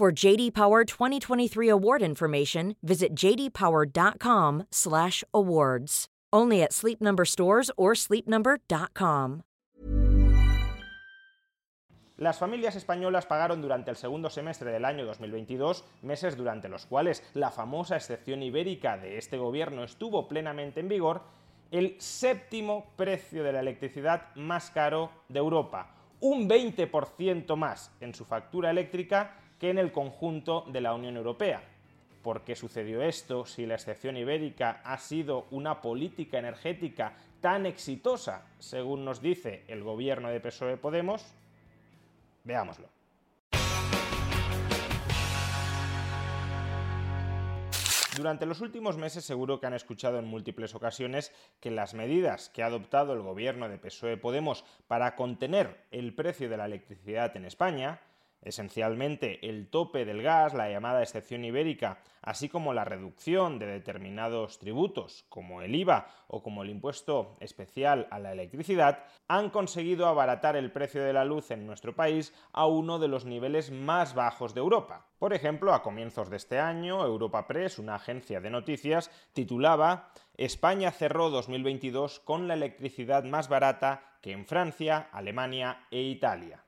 For JD Power 2023 award information, visit jdpower.com/awards. Only at Sleep Number stores or sleepnumber.com. Las familias españolas pagaron durante el segundo semestre del año 2022, meses durante los cuales la famosa excepción ibérica de este gobierno estuvo plenamente en vigor, el séptimo precio de la electricidad más caro de Europa, un 20% más en su factura eléctrica que en el conjunto de la Unión Europea. ¿Por qué sucedió esto si la excepción ibérica ha sido una política energética tan exitosa, según nos dice el gobierno de PSOE Podemos? Veámoslo. Durante los últimos meses seguro que han escuchado en múltiples ocasiones que las medidas que ha adoptado el gobierno de PSOE Podemos para contener el precio de la electricidad en España Esencialmente, el tope del gas, la llamada excepción ibérica, así como la reducción de determinados tributos, como el IVA o como el impuesto especial a la electricidad, han conseguido abaratar el precio de la luz en nuestro país a uno de los niveles más bajos de Europa. Por ejemplo, a comienzos de este año, Europa Press, una agencia de noticias, titulaba España cerró 2022 con la electricidad más barata que en Francia, Alemania e Italia.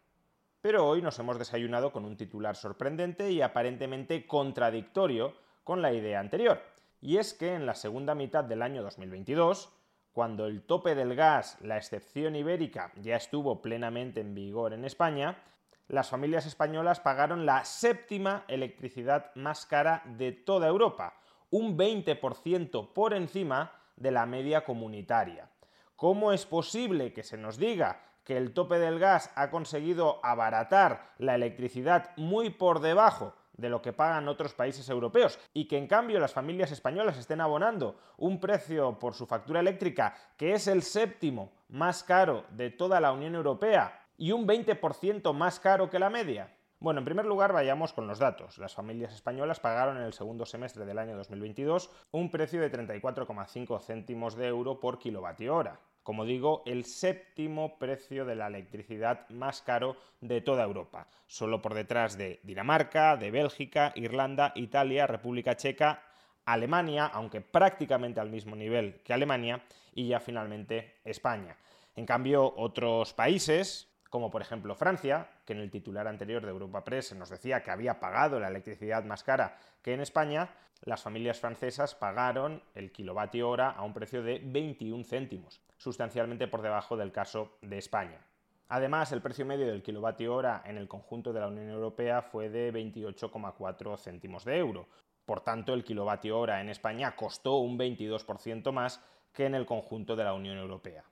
Pero hoy nos hemos desayunado con un titular sorprendente y aparentemente contradictorio con la idea anterior. Y es que en la segunda mitad del año 2022, cuando el tope del gas, la excepción ibérica, ya estuvo plenamente en vigor en España, las familias españolas pagaron la séptima electricidad más cara de toda Europa, un 20% por encima de la media comunitaria. ¿Cómo es posible que se nos diga que el tope del gas ha conseguido abaratar la electricidad muy por debajo de lo que pagan otros países europeos y que en cambio las familias españolas estén abonando un precio por su factura eléctrica que es el séptimo más caro de toda la Unión Europea y un 20% más caro que la media? Bueno, en primer lugar vayamos con los datos. Las familias españolas pagaron en el segundo semestre del año 2022 un precio de 34,5 céntimos de euro por kilovatio hora como digo, el séptimo precio de la electricidad más caro de toda Europa, solo por detrás de Dinamarca, de Bélgica, Irlanda, Italia, República Checa, Alemania, aunque prácticamente al mismo nivel que Alemania, y ya finalmente España. En cambio, otros países, como por ejemplo Francia, que en el titular anterior de Europa Press nos decía que había pagado la electricidad más cara que en España, las familias francesas pagaron el kilovatio hora a un precio de 21 céntimos, sustancialmente por debajo del caso de España. Además, el precio medio del kilovatio hora en el conjunto de la Unión Europea fue de 28,4 céntimos de euro. Por tanto, el kilovatio hora en España costó un 22% más que en el conjunto de la Unión Europea.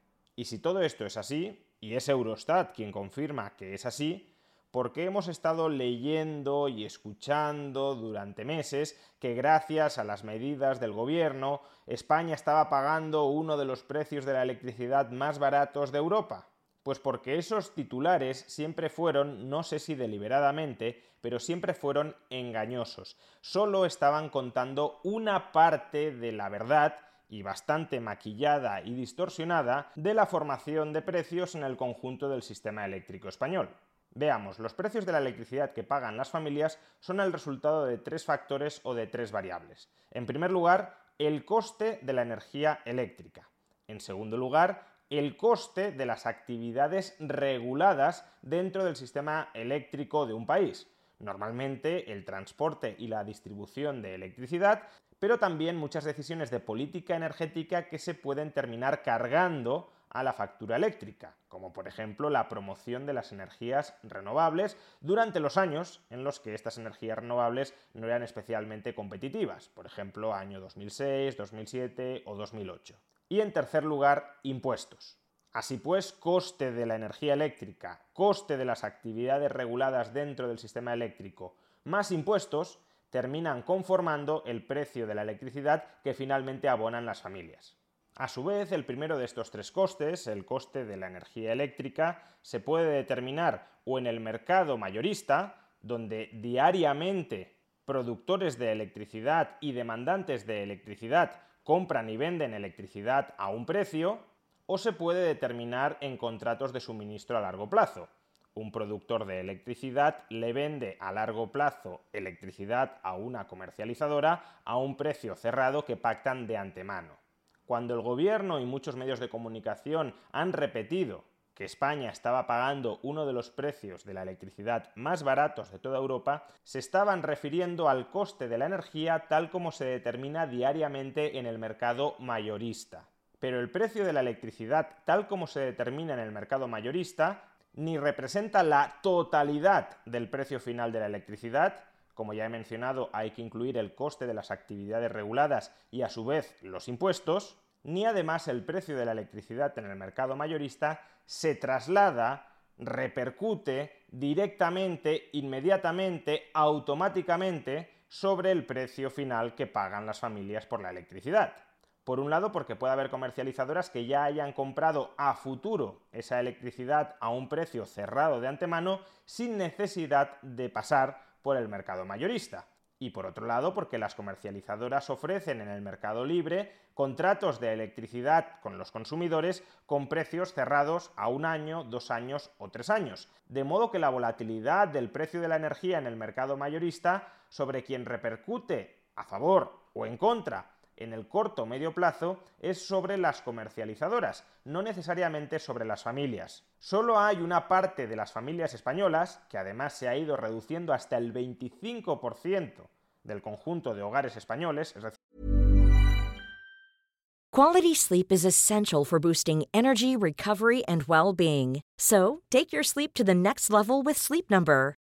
Y si todo esto es así, y es Eurostat quien confirma que es así, porque hemos estado leyendo y escuchando durante meses que gracias a las medidas del gobierno, España estaba pagando uno de los precios de la electricidad más baratos de Europa. Pues porque esos titulares siempre fueron, no sé si deliberadamente, pero siempre fueron engañosos. Solo estaban contando una parte de la verdad y bastante maquillada y distorsionada de la formación de precios en el conjunto del sistema eléctrico español. Veamos, los precios de la electricidad que pagan las familias son el resultado de tres factores o de tres variables. En primer lugar, el coste de la energía eléctrica. En segundo lugar, el coste de las actividades reguladas dentro del sistema eléctrico de un país. Normalmente el transporte y la distribución de electricidad pero también muchas decisiones de política energética que se pueden terminar cargando a la factura eléctrica, como por ejemplo la promoción de las energías renovables durante los años en los que estas energías renovables no eran especialmente competitivas, por ejemplo año 2006, 2007 o 2008. Y en tercer lugar, impuestos. Así pues, coste de la energía eléctrica, coste de las actividades reguladas dentro del sistema eléctrico, más impuestos terminan conformando el precio de la electricidad que finalmente abonan las familias. A su vez, el primero de estos tres costes, el coste de la energía eléctrica, se puede determinar o en el mercado mayorista, donde diariamente productores de electricidad y demandantes de electricidad compran y venden electricidad a un precio, o se puede determinar en contratos de suministro a largo plazo. Un productor de electricidad le vende a largo plazo electricidad a una comercializadora a un precio cerrado que pactan de antemano. Cuando el gobierno y muchos medios de comunicación han repetido que España estaba pagando uno de los precios de la electricidad más baratos de toda Europa, se estaban refiriendo al coste de la energía tal como se determina diariamente en el mercado mayorista. Pero el precio de la electricidad tal como se determina en el mercado mayorista ni representa la totalidad del precio final de la electricidad, como ya he mencionado, hay que incluir el coste de las actividades reguladas y a su vez los impuestos, ni además el precio de la electricidad en el mercado mayorista se traslada, repercute directamente, inmediatamente, automáticamente sobre el precio final que pagan las familias por la electricidad. Por un lado, porque puede haber comercializadoras que ya hayan comprado a futuro esa electricidad a un precio cerrado de antemano sin necesidad de pasar por el mercado mayorista. Y por otro lado, porque las comercializadoras ofrecen en el mercado libre contratos de electricidad con los consumidores con precios cerrados a un año, dos años o tres años. De modo que la volatilidad del precio de la energía en el mercado mayorista sobre quien repercute a favor o en contra en el corto o medio plazo es sobre las comercializadoras, no necesariamente sobre las familias. Solo hay una parte de las familias españolas, que además se ha ido reduciendo hasta el 25% del conjunto de hogares españoles, es decir, Quality sleep is essential for boosting energy, recovery, and well-being. So, take your sleep to the next level with Sleep Number.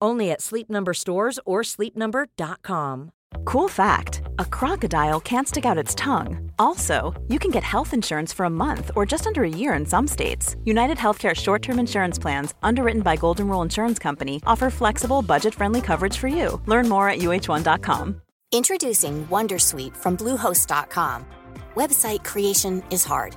Only at Sleep Number stores or sleepnumber.com. Cool fact a crocodile can't stick out its tongue. Also, you can get health insurance for a month or just under a year in some states. United Healthcare short term insurance plans, underwritten by Golden Rule Insurance Company, offer flexible, budget friendly coverage for you. Learn more at uh1.com. Introducing Wondersuite from Bluehost.com. Website creation is hard.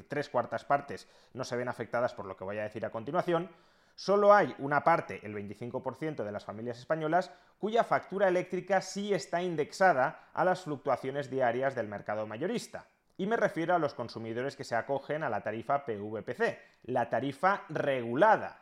tres cuartas partes no se ven afectadas por lo que voy a decir a continuación, solo hay una parte, el 25% de las familias españolas, cuya factura eléctrica sí está indexada a las fluctuaciones diarias del mercado mayorista. Y me refiero a los consumidores que se acogen a la tarifa PVPC, la tarifa regulada.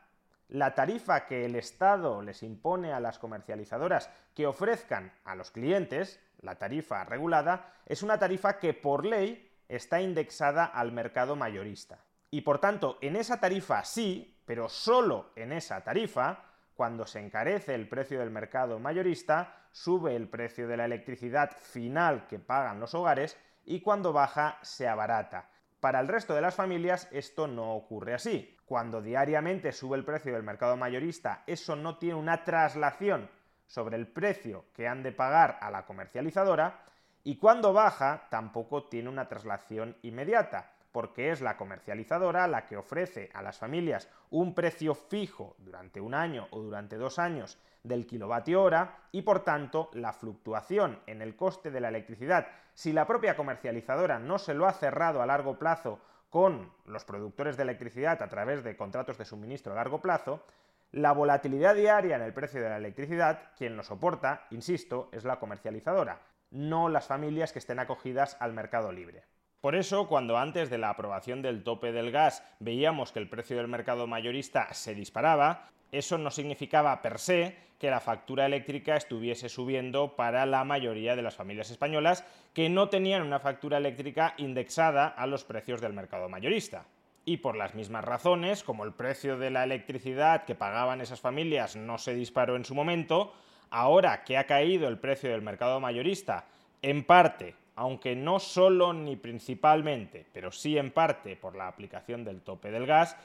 La tarifa que el Estado les impone a las comercializadoras que ofrezcan a los clientes, la tarifa regulada, es una tarifa que por ley está indexada al mercado mayorista. Y por tanto, en esa tarifa sí, pero solo en esa tarifa, cuando se encarece el precio del mercado mayorista, sube el precio de la electricidad final que pagan los hogares y cuando baja se abarata. Para el resto de las familias esto no ocurre así. Cuando diariamente sube el precio del mercado mayorista, eso no tiene una traslación sobre el precio que han de pagar a la comercializadora, y cuando baja, tampoco tiene una traslación inmediata, porque es la comercializadora la que ofrece a las familias un precio fijo durante un año o durante dos años del kilovatio hora y por tanto la fluctuación en el coste de la electricidad, si la propia comercializadora no se lo ha cerrado a largo plazo con los productores de electricidad a través de contratos de suministro a largo plazo, la volatilidad diaria en el precio de la electricidad, quien lo soporta, insisto, es la comercializadora. No las familias que estén acogidas al mercado libre. Por eso, cuando antes de la aprobación del tope del gas veíamos que el precio del mercado mayorista se disparaba, eso no significaba per se que la factura eléctrica estuviese subiendo para la mayoría de las familias españolas que no tenían una factura eléctrica indexada a los precios del mercado mayorista. Y por las mismas razones, como el precio de la electricidad que pagaban esas familias no se disparó en su momento, ahora que ha caído el precio del mercado mayorista, en parte aunque no solo ni principalmente, pero sí en parte por la aplicación del tope del gas,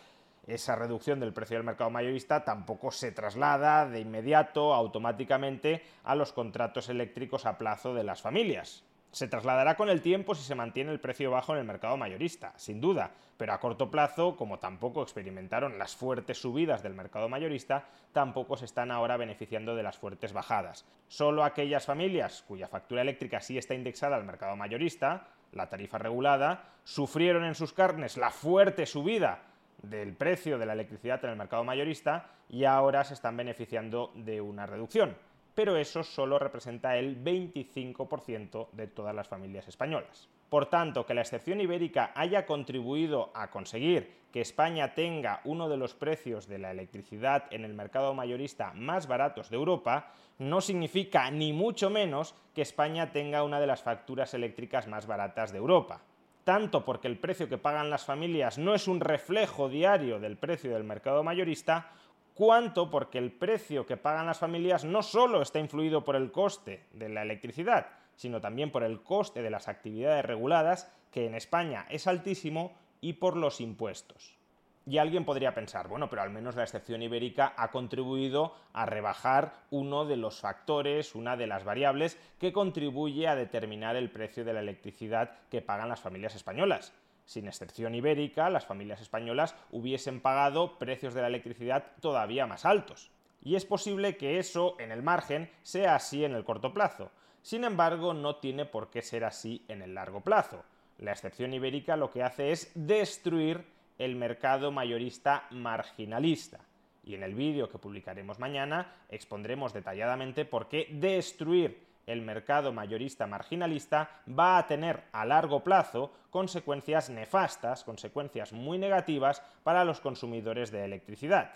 esa reducción del precio del mercado mayorista tampoco se traslada de inmediato, automáticamente, a los contratos eléctricos a plazo de las familias. Se trasladará con el tiempo si se mantiene el precio bajo en el mercado mayorista, sin duda, pero a corto plazo, como tampoco experimentaron las fuertes subidas del mercado mayorista, tampoco se están ahora beneficiando de las fuertes bajadas. Solo aquellas familias cuya factura eléctrica sí está indexada al mercado mayorista, la tarifa regulada, sufrieron en sus carnes la fuerte subida del precio de la electricidad en el mercado mayorista y ahora se están beneficiando de una reducción pero eso solo representa el 25% de todas las familias españolas. Por tanto, que la excepción ibérica haya contribuido a conseguir que España tenga uno de los precios de la electricidad en el mercado mayorista más baratos de Europa, no significa ni mucho menos que España tenga una de las facturas eléctricas más baratas de Europa. Tanto porque el precio que pagan las familias no es un reflejo diario del precio del mercado mayorista, cuanto porque el precio que pagan las familias no solo está influido por el coste de la electricidad, sino también por el coste de las actividades reguladas, que en España es altísimo, y por los impuestos. Y alguien podría pensar, bueno, pero al menos la excepción ibérica ha contribuido a rebajar uno de los factores, una de las variables que contribuye a determinar el precio de la electricidad que pagan las familias españolas sin excepción ibérica, las familias españolas hubiesen pagado precios de la electricidad todavía más altos. Y es posible que eso, en el margen, sea así en el corto plazo. Sin embargo, no tiene por qué ser así en el largo plazo. La excepción ibérica lo que hace es destruir el mercado mayorista marginalista. Y en el vídeo que publicaremos mañana expondremos detalladamente por qué destruir el mercado mayorista marginalista va a tener a largo plazo consecuencias nefastas, consecuencias muy negativas para los consumidores de electricidad.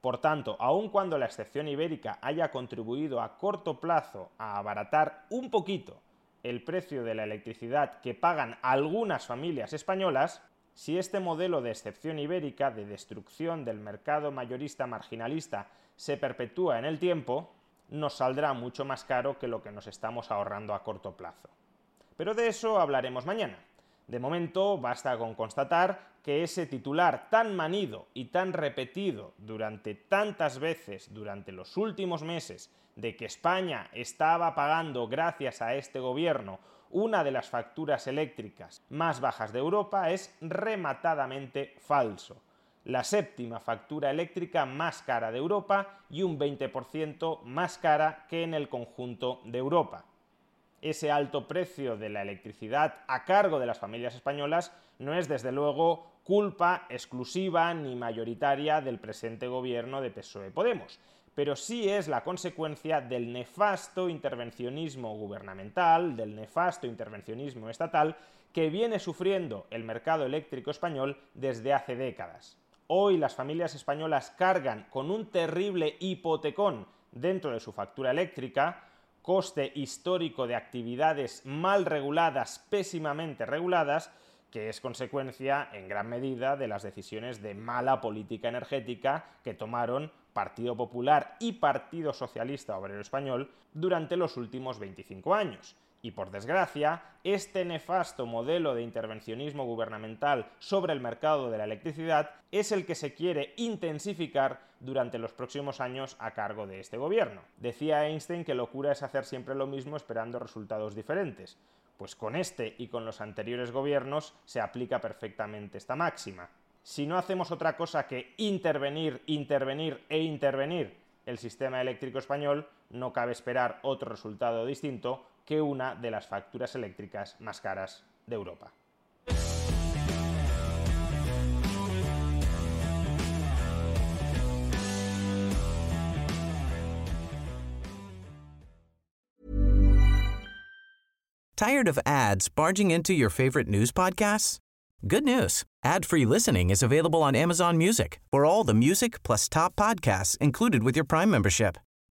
Por tanto, aun cuando la excepción ibérica haya contribuido a corto plazo a abaratar un poquito el precio de la electricidad que pagan algunas familias españolas, si este modelo de excepción ibérica de destrucción del mercado mayorista marginalista se perpetúa en el tiempo, nos saldrá mucho más caro que lo que nos estamos ahorrando a corto plazo. Pero de eso hablaremos mañana. De momento basta con constatar que ese titular tan manido y tan repetido durante tantas veces durante los últimos meses de que España estaba pagando gracias a este gobierno una de las facturas eléctricas más bajas de Europa es rematadamente falso la séptima factura eléctrica más cara de Europa y un 20% más cara que en el conjunto de Europa. Ese alto precio de la electricidad a cargo de las familias españolas no es desde luego culpa exclusiva ni mayoritaria del presente gobierno de PSOE Podemos, pero sí es la consecuencia del nefasto intervencionismo gubernamental, del nefasto intervencionismo estatal que viene sufriendo el mercado eléctrico español desde hace décadas. Hoy las familias españolas cargan con un terrible hipotecón dentro de su factura eléctrica, coste histórico de actividades mal reguladas, pésimamente reguladas, que es consecuencia en gran medida de las decisiones de mala política energética que tomaron Partido Popular y Partido Socialista Obrero Español durante los últimos 25 años. Y por desgracia, este nefasto modelo de intervencionismo gubernamental sobre el mercado de la electricidad es el que se quiere intensificar durante los próximos años a cargo de este gobierno. Decía Einstein que locura es hacer siempre lo mismo esperando resultados diferentes. Pues con este y con los anteriores gobiernos se aplica perfectamente esta máxima. Si no hacemos otra cosa que intervenir, intervenir e intervenir el sistema eléctrico español, no cabe esperar otro resultado distinto que una de las facturas eléctricas más caras de Europa. Tired of ads barging into your favorite news podcasts? Good news. Ad-free listening is available on Amazon Music for all the music plus top podcasts included with your Prime membership.